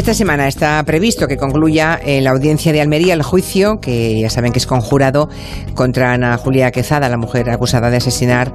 Esta semana está previsto que concluya en la audiencia de Almería el juicio, que ya saben que es conjurado contra Ana Julia Quezada, la mujer acusada de asesinar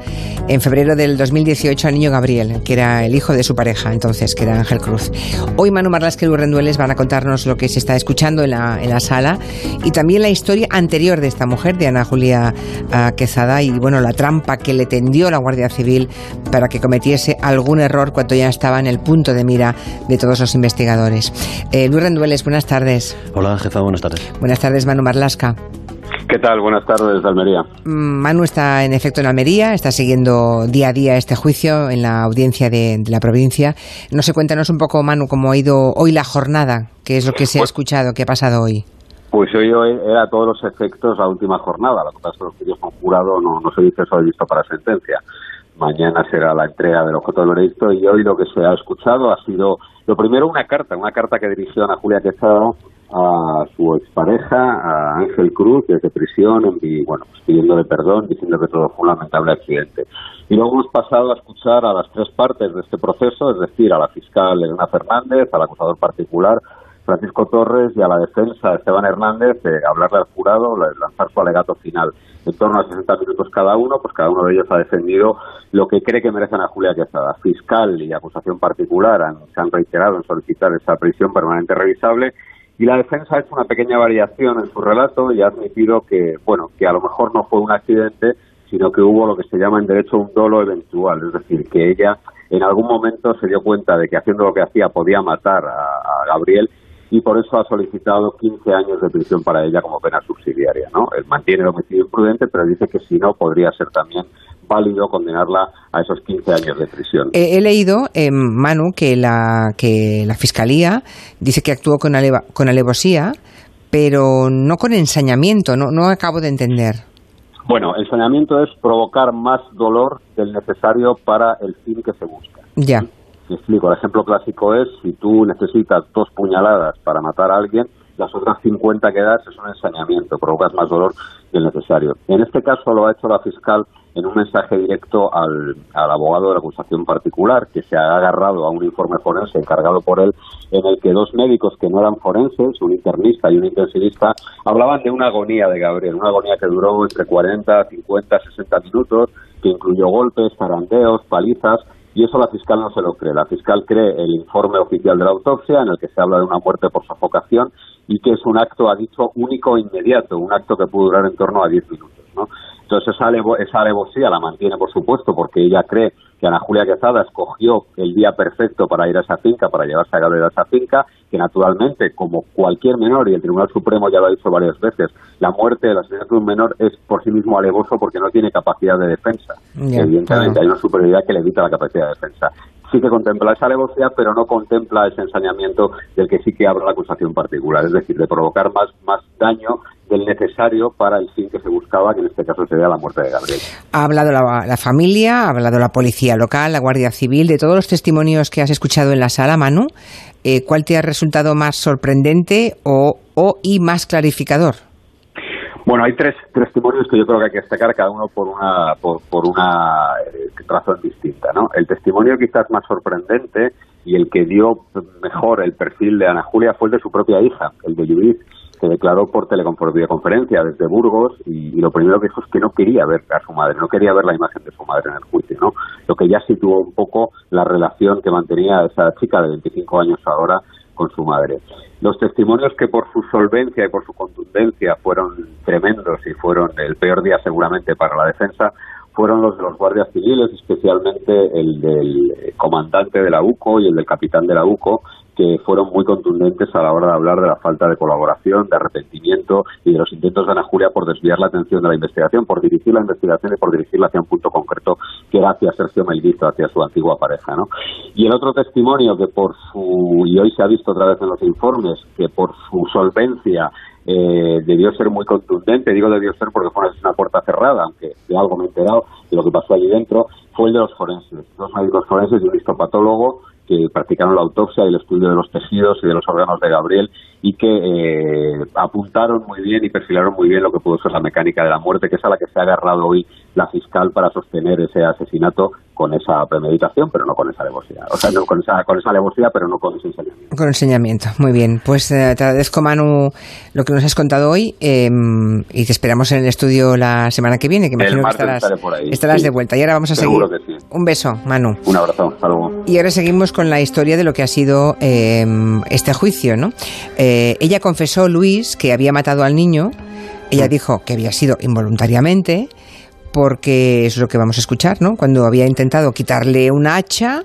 en febrero del 2018 al niño Gabriel, que era el hijo de su pareja entonces, que era Ángel Cruz. Hoy Manu Marlasque y Rendueles van a contarnos lo que se está escuchando en la, en la sala y también la historia anterior de esta mujer, de Ana Julia ah, Quezada, y bueno, la trampa que le tendió la Guardia Civil para que cometiese algún error cuando ya estaba en el punto de mira de todos los investigadores. Eh, Luis Rendueles, buenas tardes. Hola, jefa, buenas tardes. Buenas tardes, Manu Marlasca. ¿Qué tal? Buenas tardes, Almería. Mm, Manu está en efecto en Almería, está siguiendo día a día este juicio en la audiencia de, de la provincia. No sé, cuéntanos un poco, Manu, cómo ha ido hoy la jornada, qué es lo que se ha Pues- escuchado, qué ha pasado hoy. Pues hoy, hoy era a todos los efectos la última jornada. La cosa es que los juicios con jurado no, no se dice eso he visto para sentencia. Mañana será la entrega del objeto del veredicto y hoy lo que se ha escuchado ha sido, lo primero, una carta, una carta que dirigió Ana Julia Quezada a su expareja, a Ángel Cruz, desde prisión, y bueno, pues pidiéndole perdón, diciendo que todo fue un lamentable accidente. Y luego hemos pasado a escuchar a las tres partes de este proceso, es decir, a la fiscal Elena Fernández, al acusador particular Francisco Torres y a la defensa Esteban Hernández eh, hablarle al jurado, lanzar su alegato final. En torno a 60 minutos cada uno, pues cada uno de ellos ha defendido lo que cree que merecen a Julia Quezada. Fiscal y acusación particular han, se han reiterado en solicitar esa prisión permanente revisable y la defensa ha hecho una pequeña variación en su relato y ha admitido que, bueno, que a lo mejor no fue un accidente, sino que hubo lo que se llama en derecho un dolo eventual, es decir, que ella en algún momento se dio cuenta de que haciendo lo que hacía podía matar a Gabriel y por eso ha solicitado 15 años de prisión para ella como pena subsidiaria. ¿no? Él mantiene el homicidio imprudente, pero dice que si no podría ser también válido condenarla a esos 15 años de prisión. Eh, he leído, eh, Manu, que la, que la Fiscalía dice que actuó con, aleva- con alevosía, pero no con ensañamiento, no, no acabo de entender. Bueno, el saneamiento es provocar más dolor del necesario para el fin que se busca. Ya. Me explico, el ejemplo clásico es si tú necesitas dos puñaladas para matar a alguien, las otras 50 que das es un ensañamiento, provocas más dolor del necesario. En este caso lo ha hecho la fiscal en un mensaje directo al, al abogado de la acusación particular, que se ha agarrado a un informe forense encargado por él, en el que dos médicos que no eran forenses, un internista y un intensivista, hablaban de una agonía de Gabriel, una agonía que duró entre 40, 50, 60 minutos, que incluyó golpes, zarandeos, palizas, y eso la fiscal no se lo cree. La fiscal cree el informe oficial de la autopsia en el que se habla de una muerte por sofocación y que es un acto, ha dicho, único e inmediato, un acto que pudo durar en torno a 10 minutos. ¿no? Entonces esa, alevo- esa alevosía la mantiene, por supuesto, porque ella cree que Ana Julia Quezada escogió el día perfecto para ir a esa finca, para llevarse a Gabriel a esa finca, que naturalmente, como cualquier menor, y el Tribunal Supremo ya lo ha dicho varias veces, la muerte del asesinato de un menor es por sí mismo alevoso porque no tiene capacidad de defensa. Evidentemente claro. hay una superioridad que le evita la capacidad de defensa. Sí que contempla esa alevosía, pero no contempla ese ensañamiento del que sí que habla la acusación particular, es decir, de provocar más, más daño del necesario para el fin que se buscaba, que en este caso sería la muerte de Gabriel. Ha hablado la, familia, ha hablado la policía local, la Guardia Civil, de todos los testimonios que has escuchado en la sala, Manu. eh, ¿Cuál te ha resultado más sorprendente o, o y más clarificador? Bueno, hay tres testimonios que yo creo que hay que destacar, cada uno por una, por, por una eh, razón distinta. ¿no? El testimonio quizás más sorprendente y el que dio mejor el perfil de Ana Julia fue el de su propia hija, el de Judith, que declaró por telecon- videoconferencia desde Burgos y, y lo primero que dijo es que no quería ver a su madre, no quería ver la imagen de su madre en el juicio. ¿no? Lo que ya situó un poco la relación que mantenía esa chica de 25 años ahora con su madre. Los testimonios que por su solvencia y por su contundencia fueron tremendos y fueron el peor día seguramente para la defensa fueron los de los guardias civiles, especialmente el del comandante de la UCO y el del capitán de la UCO, que fueron muy contundentes a la hora de hablar de la falta de colaboración, de arrepentimiento y de los intentos de Ana Julia por desviar la atención de la investigación, por dirigir la investigación y por dirigirla hacia un punto concreto que era hacia Sergio Melguito, hacia su antigua pareja. ¿no? Y el otro testimonio que por su, y hoy se ha visto otra vez en los informes, que por su solvencia eh, debió ser muy contundente, digo debió ser porque fue una, puerta cerrada, aunque de algo me he enterado de lo que pasó allí dentro, fue el de los forenses, dos médicos forenses y un histopatólogo que practicaron la autopsia y el estudio de los tejidos y de los órganos de Gabriel y que eh, apuntaron muy bien y perfilaron muy bien lo que pudo ser la mecánica de la muerte, que es a la que se ha agarrado hoy la fiscal para sostener ese asesinato con esa premeditación, pero no con esa alevosía. O sea, no con esa, con esa alevosía, pero no con ese ensañamiento. Con ensañamiento, muy bien. Pues eh, te agradezco, Manu, lo que nos has contado hoy em, y te esperamos en el estudio la semana que viene, que imagino que estarás, estarás de vuelta. Y ahora vamos a seguir. Un beso, Manu. Un abrazo, hasta luego. Y ahora seguimos con la historia de lo que ha sido em, este juicio, ¿no? Eh, ella confesó, Luis, que había matado al niño. Ella dijo que había sido involuntariamente porque es lo que vamos a escuchar, ¿no? Cuando había intentado quitarle una hacha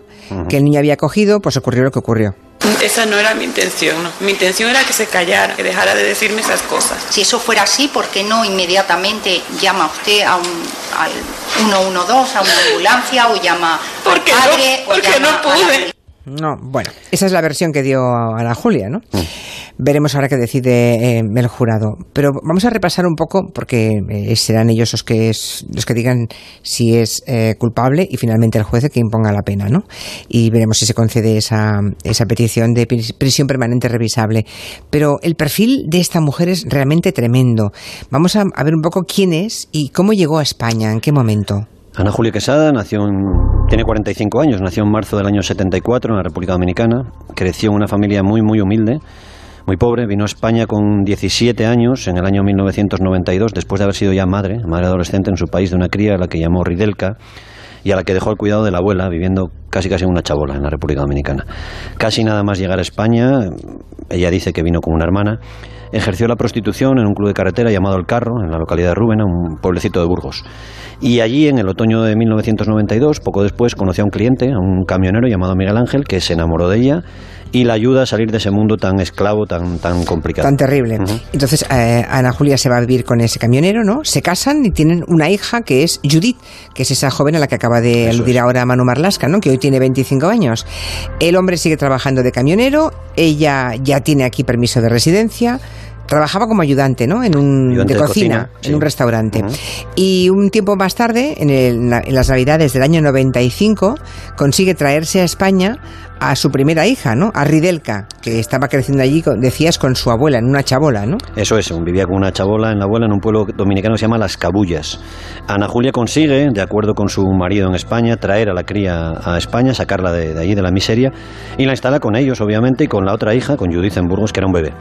que el niño había cogido, pues ocurrió lo que ocurrió. Esa no era mi intención, Mi intención era que se callara, que dejara de decirme esas cosas. Si eso fuera así, ¿por qué no inmediatamente llama usted a un, al 112, a una ambulancia o llama al padre? No, porque no pude. No, bueno, esa es la versión que dio Ana Julia, ¿no? Mm. Veremos ahora qué decide eh, el jurado. Pero vamos a repasar un poco, porque eh, serán ellos los que, los que digan si es eh, culpable y finalmente el juez que imponga la pena, ¿no? Y veremos si se concede esa, esa petición de prisión permanente revisable. Pero el perfil de esta mujer es realmente tremendo. Vamos a, a ver un poco quién es y cómo llegó a España, en qué momento. Ana Julia Quesada nació tiene 45 años, nació en marzo del año 74 en la República Dominicana, creció en una familia muy muy humilde, muy pobre, vino a España con 17 años en el año 1992, después de haber sido ya madre, madre adolescente en su país de una cría a la que llamó Ridelka y a la que dejó el cuidado de la abuela, viviendo casi casi una chabola en la República Dominicana. Casi nada más llegar a España, ella dice que vino con una hermana, ejerció la prostitución en un club de carretera llamado El Carro, en la localidad de Rúbena, un pueblecito de Burgos. Y allí, en el otoño de 1992, poco después, conoció a un cliente, a un camionero llamado Miguel Ángel, que se enamoró de ella y la ayuda a salir de ese mundo tan esclavo, tan, tan complicado. Tan terrible. Entonces, eh, Ana Julia se va a vivir con ese camionero, ¿no? Se casan y tienen una hija que es Judith, que es esa joven a la que acaba de aludir ahora Manu Marlasca, ¿no? Que hoy tiene 25 años. El hombre sigue trabajando de camionero, ella ya tiene aquí permiso de residencia trabajaba como ayudante, ¿no? En un, de, cocina, en un restaurante. Y un tiempo más tarde, en, en, las Navidades del año 95, consigue traerse a España a su primera hija, ¿no? A Ridelka, que estaba creciendo allí, decías, con su abuela, en una chabola, ¿no? Eso es, vivía con una chabola en la abuela en un pueblo dominicano que se llama Las Cabullas. Ana Julia consigue, de acuerdo con su marido en España, traer a la cría a España, sacarla de, allí, de la miseria, y la instala con ellos, obviamente, y con la otra hija, con Judith en Burgos, que era un bebé.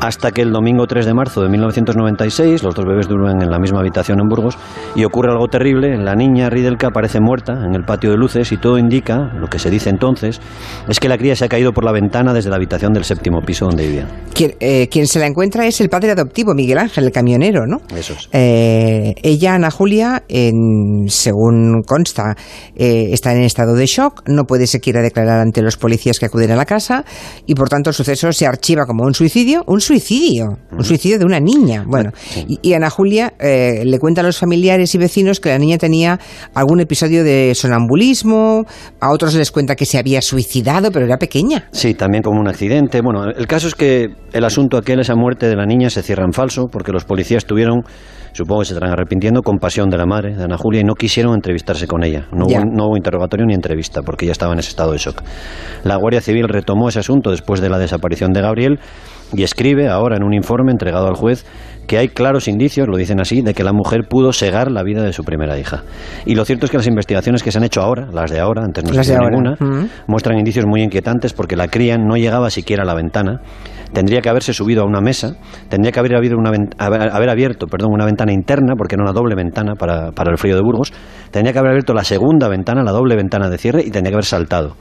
Hasta que el domingo 3 de marzo de 1996, los dos bebés duermen en la misma habitación en Burgos, y ocurre algo terrible, la niña Ridelka aparece muerta en el patio de luces, y todo indica, lo que se dice entonces, es que la cría se ha caído por la ventana desde la habitación del séptimo piso donde vivía. Quien, eh, quien se la encuentra es el padre adoptivo, Miguel Ángel, el camionero, ¿no? Eso es. Eh, ella, Ana Julia, en, según consta, eh, está en estado de shock, no puede siquiera declarar ante los policías que acuden a la casa y por tanto el suceso se archiva como un suicidio, un suicidio, un suicidio de una niña. Bueno, y, y, Ana Julia le cuenta a los familiares y vecinos que la niña tenía algún episodio de sonambulismo, a otros les cuenta que se había suicidado pero era pequeña. Sí, también como un accidente. Bueno, el caso es que el asunto aquel, esa muerte de la niña, se cierra en falso, porque los policías tuvieron, supongo que se estarán arrepintiendo, compasión de la madre, de Ana Julia, y no quisieron entrevistarse con ella. No hubo, no hubo, interrogatorio ni entrevista, porque ella estaba en ese estado de shock. La Guardia Civil retomó ese asunto después de la desaparición de Gabriel y escribe ahora en un informe entregado al juez que hay claros indicios, lo dicen así, de que la mujer pudo segar la vida de su primera hija. Y lo cierto es que las investigaciones que se han hecho ahora, las de ahora, antes no se ninguna, muestran indicios muy inquietantes porque la cría no llegaba siquiera a la ventana, tendría que haberse subido a una mesa, tendría que haber, habido una, haber abierto perdón, una ventana interna, porque era una doble ventana para, para el frío de Burgos, tendría que haber abierto la segunda ventana, la doble ventana de cierre, y tendría que haber saltado.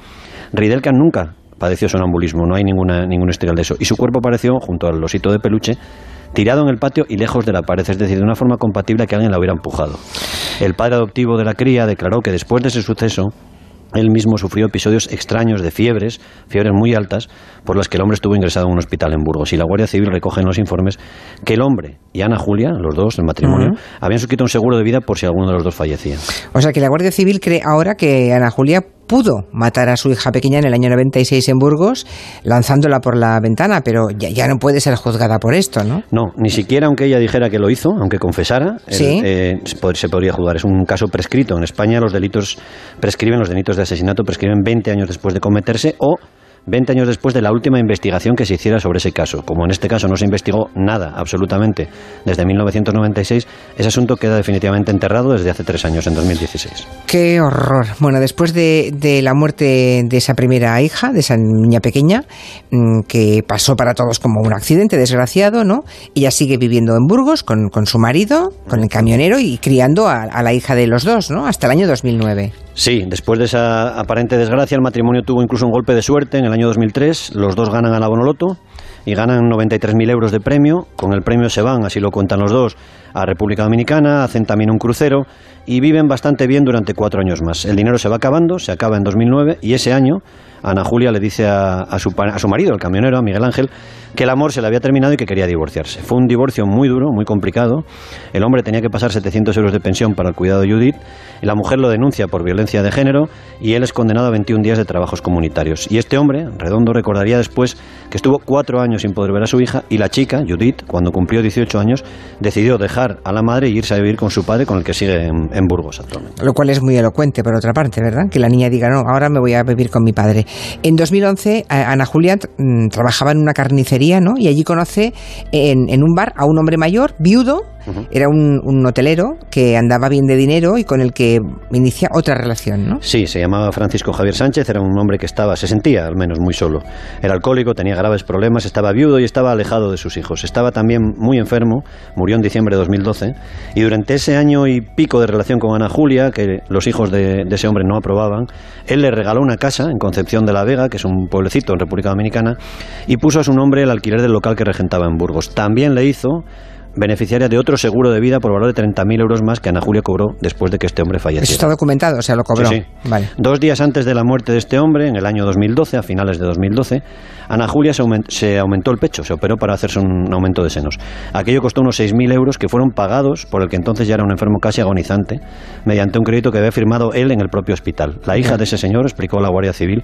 Ridelka nunca padeció sonambulismo, no hay ninguna, ningún historial de eso. Y su cuerpo apareció junto al osito de peluche tirado en el patio y lejos de la pared, es decir, de una forma compatible a que alguien la hubiera empujado. El padre adoptivo de la cría declaró que después de ese suceso él mismo sufrió episodios extraños de fiebres, fiebres muy altas, por las que el hombre estuvo ingresado en un hospital en Burgos. Y la Guardia Civil recoge en los informes que el hombre y Ana Julia, los dos, el matrimonio, habían suscrito un seguro de vida por si alguno de los dos fallecía. O sea que la Guardia Civil cree ahora que Ana Julia pudo matar a su hija pequeña en el año 96 en Burgos, lanzándola por la ventana, pero ya, no puede ser juzgada por esto, ¿no? No, ni siquiera aunque ella dijera que lo hizo, aunque confesara, eh, se podría juzgar. Es un caso prescrito. En España los delitos prescriben, los delitos de asesinato prescriben 20 años después de cometerse o 20 años después de la última investigación que se hiciera sobre ese caso. Como en este caso no se investigó nada, absolutamente, desde 1996, ese asunto queda definitivamente enterrado desde hace tres años, en 2016. Qué horror. Bueno, después de, la muerte de esa primera hija, de esa niña pequeña, mm, que pasó para todos como un accidente desgraciado, ¿no? Ella sigue viviendo en Burgos con, su marido, con el camionero y criando a, a la hija de los dos, ¿no? Hasta el año 2009. Sí, después de esa aparente desgracia, el matrimonio tuvo incluso un golpe de suerte en el año 2003. Los dos ganan a la Bonoloto y ganan 93.000 euros de premio. Con el premio se van, así lo cuentan los dos, a República Dominicana, hacen también un crucero y viven bastante bien durante cuatro años más. El dinero se va acabando, se acaba en 2009 y ese año Ana Julia le dice a, su, a su marido, el camionero, a Miguel Ángel, que el amor se le había terminado y que quería divorciarse. Fue un divorcio muy duro, muy complicado. El hombre tenía que pasar 700 euros de pensión para el cuidado de Judith y la mujer lo denuncia por violencia de género y él es condenado a 21 días de trabajos comunitarios. Y este hombre, Redondo, recordaría después que estuvo cuatro años sin poder ver a su hija y la chica, Judith, cuando cumplió 18 años, decidió dejar a la madre e irse a vivir con su padre, con el que sigue en, Burgos actualmente. Lo cual es muy elocuente, por otra parte, ¿verdad? Que la niña diga, no, ahora me voy a vivir con mi padre. En 2011, Ana Julia mm, trabajaba en una carnicería, ¿no? Y allí conoce en, en un bar a un hombre mayor, viudo, era un, hotelero que andaba bien de dinero y con el que inicia otra relación, ¿no? Sí, se llamaba Francisco Javier Sánchez, era un hombre que estaba, se sentía al menos muy solo. Era alcohólico, tenía graves problemas, estaba viudo y estaba alejado de sus hijos. Estaba también muy enfermo, murió en diciembre de 2012 y durante ese año y pico de relación con Ana Julia, que los hijos de, de ese hombre no aprobaban, él le regaló una casa en Concepción de la Vega, que es un pueblecito en República Dominicana, y puso a su nombre el alquiler del local que regentaba en Burgos. También le hizo beneficiaria de otro seguro de vida por valor de 30.000 euros más que Ana Julia cobró después de que este hombre falleciera. Eso está documentado, o sea, lo cobró. Sí, Vale. Dos días antes de la muerte de este hombre, en el año 2012, a finales de 2012, Ana Julia se, aumentó el pecho, se operó para hacerse un aumento de senos. Aquello costó unos 6.000 euros que fueron pagados por el que entonces ya era un enfermo casi agonizante, mediante un crédito que había firmado él en el propio hospital. La hija de ese señor explicó a la Guardia Civil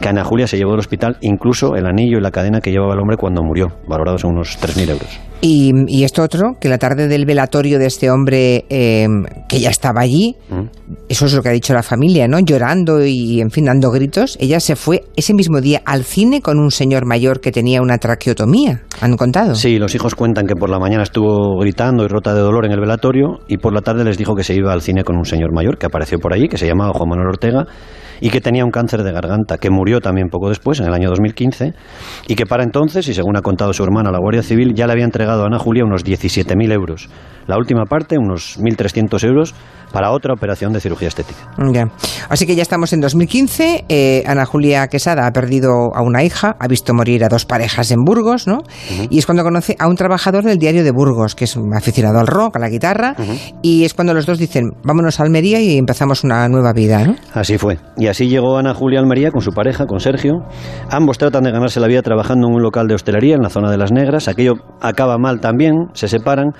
que Ana Julia se llevó del hospital incluso el anillo y la cadena que llevaba el hombre cuando murió, valorados en unos 3.000 euros. Y, esto otro, que la tarde del velatorio de este hombre em, que ya estaba allí, mm. eso es lo que ha dicho la familia, ¿no? Llorando y, en fin, dando gritos. Ella se fue ese mismo día al cine con un señor mayor que tenía una traqueotomía. ¿Han contado? Sí, los hijos cuentan que por la mañana estuvo gritando y rota de dolor en el velatorio y por la tarde les dijo que se iba al cine con un señor mayor que apareció por allí, que se llamaba Juan Manuel Ortega y que tenía un cáncer de garganta, que murió también poco después, en el año 2015, y que para entonces, y según ha contado su hermana, la Guardia Civil, ya le había entregado a Ana Julia unos 17.000 euros. La última parte, unos 1.300 euros, para otra operación de cirugía estética. Así que ya estamos en 2015. Eh, Ana Julia Quesada ha perdido a una hija, ha visto morir a dos parejas en Burgos, ¿no? Y es cuando conoce a un trabajador del diario de Burgos, que es un aficionado al rock, a la guitarra, y es cuando los dos dicen, vámonos a Almería y empezamos una nueva vida, ¿no? Así fue. Y así llegó Ana Julia Almería con su pareja, con Sergio. Ambos tratan de ganarse la vida trabajando en un local de hostelería en la zona de las Negras. Aquello acaba mal también, se separan.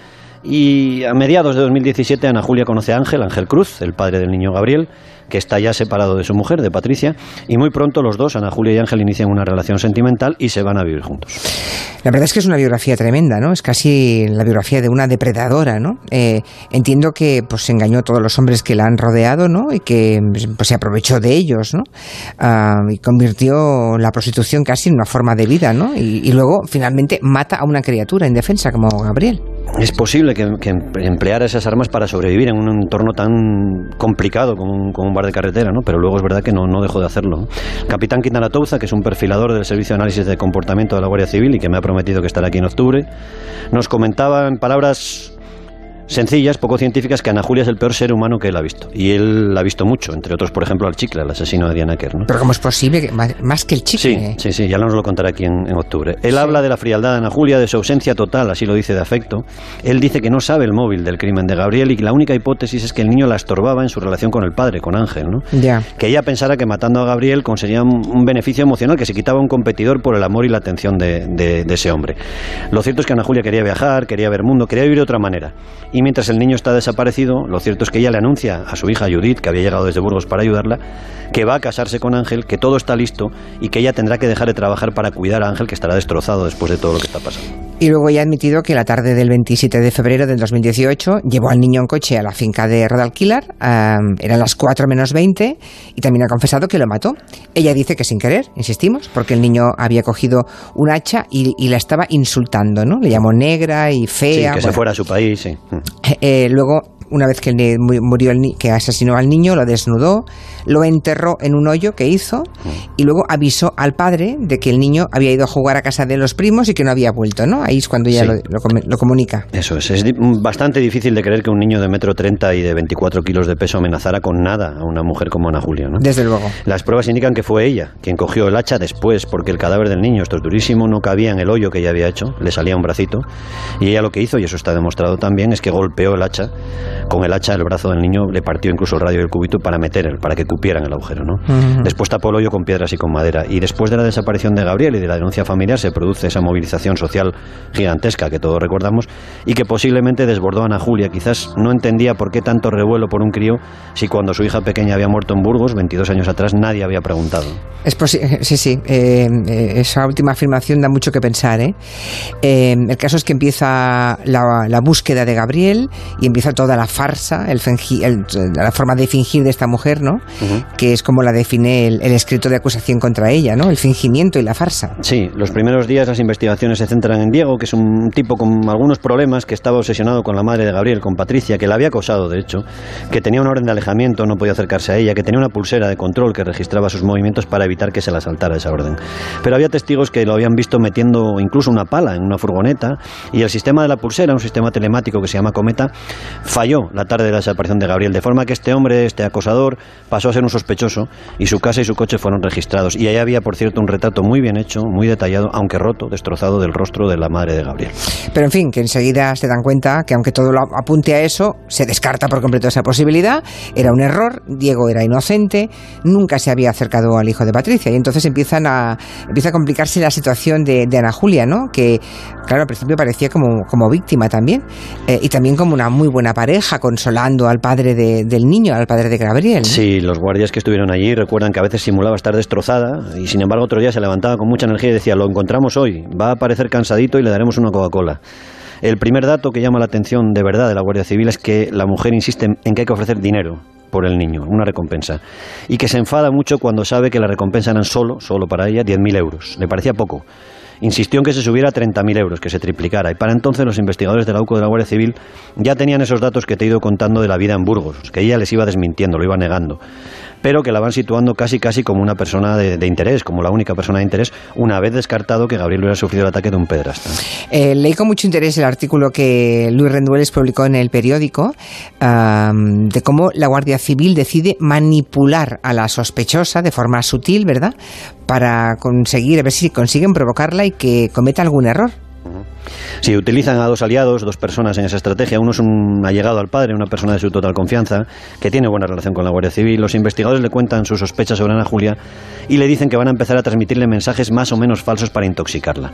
Y a mediados de 2017 Ana Julia conoce a Ángel, Ángel Cruz, el padre del niño Gabriel, que está ya separado de su mujer, de Patricia, y muy pronto los dos, Ana Julia y Ángel, inician una relación sentimental y se van a vivir juntos. La verdad es que es una biografía tremenda, ¿no? Es casi la biografía de una depredadora, ¿no? Eh, entiendo que pues engañó a todos los hombres que la han rodeado, ¿no? Y que pues, se aprovechó de ellos, ¿no? Ah, y convirtió la prostitución casi en una forma de vida, ¿no? Y, luego finalmente mata a una criatura indefensa como Gabriel. Es posible que, empleara esas armas para sobrevivir en un entorno tan complicado como un, bar de carretera, ¿no? Pero luego es verdad que no, no dejó de hacerlo. Capitán Quintana Touza, que es un perfilador del Servicio de Análisis de Comportamiento de la Guardia Civil y que me ha prometido que estará aquí en octubre, nos comentaba en palabras sencillas, poco científicas, que Ana Julia es el peor ser humano que él ha visto. Y él la ha visto mucho, entre otros, por ejemplo, al chicle, el asesino de Diana Kerr. Pero ¿cómo es posible? Que, más que el chicle. Sí, sí, sí, ya nos lo contará aquí en, octubre. Él habla de la frialdad de Ana Julia, de su ausencia total, así lo dice de afecto. Él dice que no sabe el móvil del crimen de Gabriel y que la única hipótesis es que el niño la estorbaba en su relación con el padre, con Ángel. ¿no? Ya. Que ella pensara que matando a Gabriel conseguía un, beneficio emocional, que se quitaba un competidor por el amor y la atención de, de ese hombre. Lo cierto es que Ana Julia quería viajar, quería ver mundo, quería vivir de otra manera. Y mientras el niño está desaparecido, lo cierto es que ella le anuncia a su hija Judith, que había llegado desde Burgos para ayudarla, que va a casarse con Ángel, que todo está listo y que ella tendrá que dejar de trabajar para cuidar a Ángel, que estará destrozado después de todo lo que está pasando. Y luego ya ha admitido que la tarde del 27 de febrero del 2018 llevó al niño en coche a la finca de Rodalquilar, eran las 4 menos 20, y también ha confesado que lo mató. Ella dice que sin querer, insistimos, porque el niño había cogido un hacha y, la estaba insultando, ¿no? Le llamó negra y fea. Sí, que se fuera a su país, sí. Eh, eh, luego una vez que murió el que asesinó al niño, lo desnudó, lo enterró en un hoyo que hizo y luego avisó al padre de que el niño había ido a jugar a casa de los primos y que no había vuelto, ¿no? Ahí es cuando ya lo, comunica. Eso es. Es bastante difícil de creer que un niño de metro treinta y de 24 kilos de peso amenazara con nada a una mujer como Ana Julia, ¿no? Desde luego. Las pruebas indican que fue ella quien cogió el hacha después, porque el cadáver del niño, esto es durísimo, no cabía en el hoyo que ella había hecho, le salía un bracito, y ella lo que hizo, y eso está demostrado también, es que golpeó el hacha con el hacha el brazo del niño, le partió incluso el radio del cubito para meter, para que cupieran el agujero. ¿no? Después tapó el hoyo con piedras y con madera. Y después de la desaparición de Gabriel y de la denuncia familiar se produce esa movilización social gigantesca que todos recordamos y que posiblemente desbordó a Ana Julia. Quizás no entendía por qué tanto revuelo por un crío si cuando su hija pequeña había muerto en Burgos, 22 años atrás, nadie había preguntado. Es sí, sí. Eh, eh, esa última afirmación da mucho que pensar. ¿eh? el caso es que empieza la, la búsqueda de Gabriel y empieza toda la farsa el, la forma de fingir de esta mujer, ¿no? Que es como la define el, escrito de acusación contra ella, ¿no? El fingimiento y la farsa. Sí, los primeros días las investigaciones se centran en Diego, que es un tipo con algunos problemas, que estaba obsesionado con la madre de Gabriel, con Patricia, que la había acosado, de hecho, que tenía una orden de alejamiento, no podía acercarse a ella, que tenía una pulsera de control que registraba sus movimientos para evitar que se la saltara esa orden. Pero había testigos que lo habían visto metiendo incluso una pala en una furgoneta y el sistema de la pulsera, un sistema telemático que se llama Cometa, falló la tarde de la desaparición de Gabriel, de forma que este hombre, este acosador, pasó a ser un sospechoso y su casa y su coche fueron registrados. Y ahí había, por cierto, un retrato muy bien hecho, muy detallado, aunque roto, destrozado del rostro de la madre de Gabriel. Pero en fin, que enseguida se dan cuenta que aunque todo lo apunte a eso, se descarta por completo esa posibilidad, era un error, Diego era inocente, nunca se había acercado al hijo de Patricia y entonces empiezan a, empieza a complicarse la situación de, Ana Julia, ¿no? Que, claro, al principio parecía como, como víctima también eh, y también como una muy buena pareja, consolada al padre del niño, al padre de Gabriel. Sí, los guardias que estuvieron allí recuerdan que a veces simulaba estar destrozada y sin embargo otro día se levantaba con mucha energía y decía, lo encontramos hoy, va a parecer cansadito y le daremos una Coca-Cola. El primer dato que llama la atención de verdad de la Guardia Civil es que la mujer insiste en que hay que ofrecer dinero por el niño, una recompensa, y que se enfada mucho cuando sabe que la recompensa eran solo, solo para ella, 10.000 euros. Le parecía poco insistió en que se subiera a 30.000 euros, que se triplicara. Y para entonces los investigadores de la UCO de la Guardia Civil ya tenían esos datos que te he ido contando de la vida en Burgos, que ella les iba desmintiendo, lo iba negando pero que la van situando casi casi como una persona de, interés, como la única persona de interés, una vez descartado que Gabriel hubiera sufrido el ataque de un pedrasta. Eh, leí con mucho interés el artículo que Luis Rendueles publicó en el periódico de cómo la Guardia Civil decide manipular a la sospechosa de forma sutil, ¿verdad? Para conseguir, a ver si consiguen provocarla y que cometa algún error. Si utilizan a dos aliados, dos personas en esa estrategia, uno es un allegado al padre, una persona de su total confianza, que tiene buena relación con la Guardia Civil, los investigadores le cuentan sus sospechas sobre Ana Julia y le dicen que van a empezar a transmitirle mensajes más o menos falsos para intoxicarla.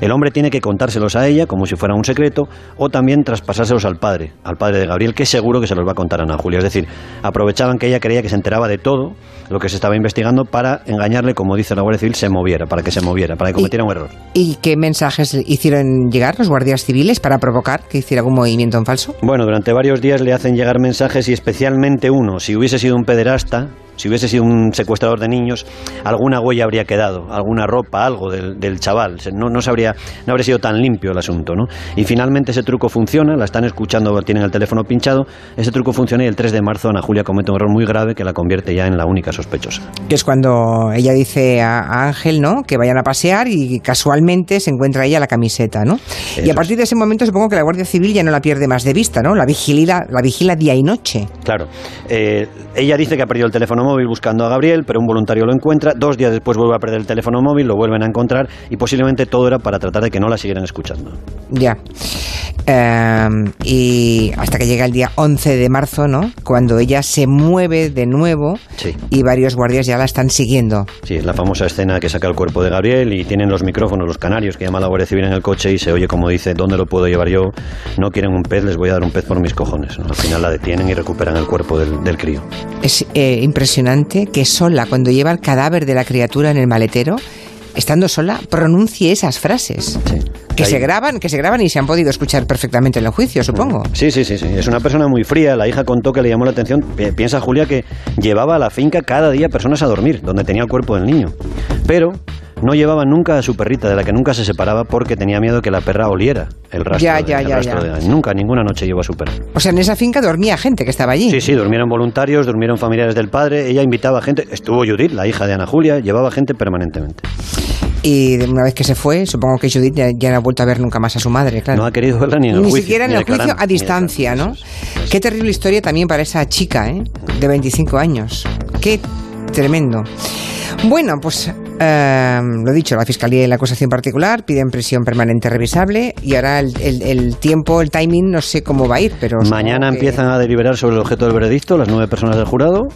El hombre tiene que contárselos a ella como si fuera un secreto o también traspasárselos al padre, al padre de Gabriel, que seguro que se los va a contar a Ana Julia. Es decir, aprovechaban que ella creía que se enteraba de todo lo que se estaba investigando para engañarle, como dice la Guardia Civil, se moviera, para que se moviera, para que cometiera un error. ¿Y qué mensajes hicieron llegar los guardias civiles para provocar que hiciera algún movimiento en falso? Bueno, durante varios días le hacen llegar mensajes y especialmente uno, si hubiese sido un pederasta, si hubiese sido un secuestrador de niños, alguna huella habría quedado, alguna ropa, algo del, chaval. No, no, habría, no habría sido tan limpio el asunto. ¿no? Y finalmente ese truco funciona, la están escuchando, tienen el teléfono pinchado, ese truco funciona y el 3 de marzo Ana Julia comete un error muy grave que la convierte ya en la única sospechosa. Que es cuando ella dice a, Ángel ¿no? que vayan a pasear y casualmente se encuentra ella la camiseta. ¿no? y a partir de ese momento supongo que la Guardia Civil ya no la pierde más de vista, ¿no? la, vigila, la vigila día y noche. Claro. Eh, ella dice que ha perdido el teléfono móvil buscando a Gabriel, pero un voluntario lo encuentra. Dos días después vuelve a perder el teléfono móvil, lo vuelven a encontrar y posiblemente todo era para tratar de que no la siguieran escuchando. Ya. Em, y hasta que llega el día 11 de marzo, ¿no? Cuando ella se mueve de nuevo y varios guardias ya la están siguiendo. Sí, la famosa escena que saca el cuerpo de Gabriel y tienen los micrófonos, los canarios que llama la Guardia Civil en el coche y se oye como dice, ¿dónde lo puedo llevar yo? No quieren un pez, les voy a dar un pez por mis cojones. Al final la detienen y recuperan el cuerpo del, crío. Es eh, impresionante que sola, cuando lleva el cadáver de la criatura en el maletero, estando sola, pronuncie esas frases. Sí. Que se graban, que se graban y se han podido escuchar perfectamente en el juicio, supongo. Sí, sí, sí, sí. Es una persona muy fría. La hija contó que le llamó la atención. Piensa Julia que llevaba a la finca cada día personas a dormir, donde tenía el cuerpo del niño. Pero no llevaba nunca a su perrita, de la que nunca se separaba porque tenía miedo que la perra oliera el rastro. Ya, ya, de, ya, rastro ya. de- nunca, ninguna noche llevó a su perra. O sea, en esa finca dormía gente que estaba allí. Sí, sí, durmieron voluntarios, durmieron familiares del padre. Ella invitaba gente. Estuvo Judith, la hija de Ana Julia, llevaba gente permanentemente. Y de una vez que se fue, supongo que Judith ya, ya no ha vuelto a ver nunca más a su madre, claro. No ha querido verla ni en el Ni juicio. siquiera en el juicio a distancia. ¿no? Qué terrible historia también para esa chica, ¿eh? De 25 años. Qué tremendo. Bueno, pues eh, lo dicho, la Fiscalía y la acusación particular piden prisión permanente revisable y ahora el, el- el tiempo, el timing, no sé cómo va a ir, pero... Mañana que- empiezan a deliberar sobre el objeto del veredicto las nueve personas del jurado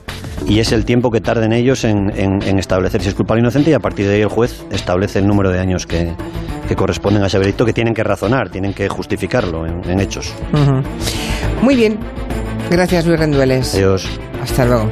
y es el tiempo que tarden ellos en, en- en establecer si es culpable o inocente y a partir de ahí el juez establece el número de años que, que corresponden a ese veredicto que tienen que razonar, tienen que justificarlo en, en hechos. Muy bien. Gracias, Luis Rendueles. Adiós. Hasta luego.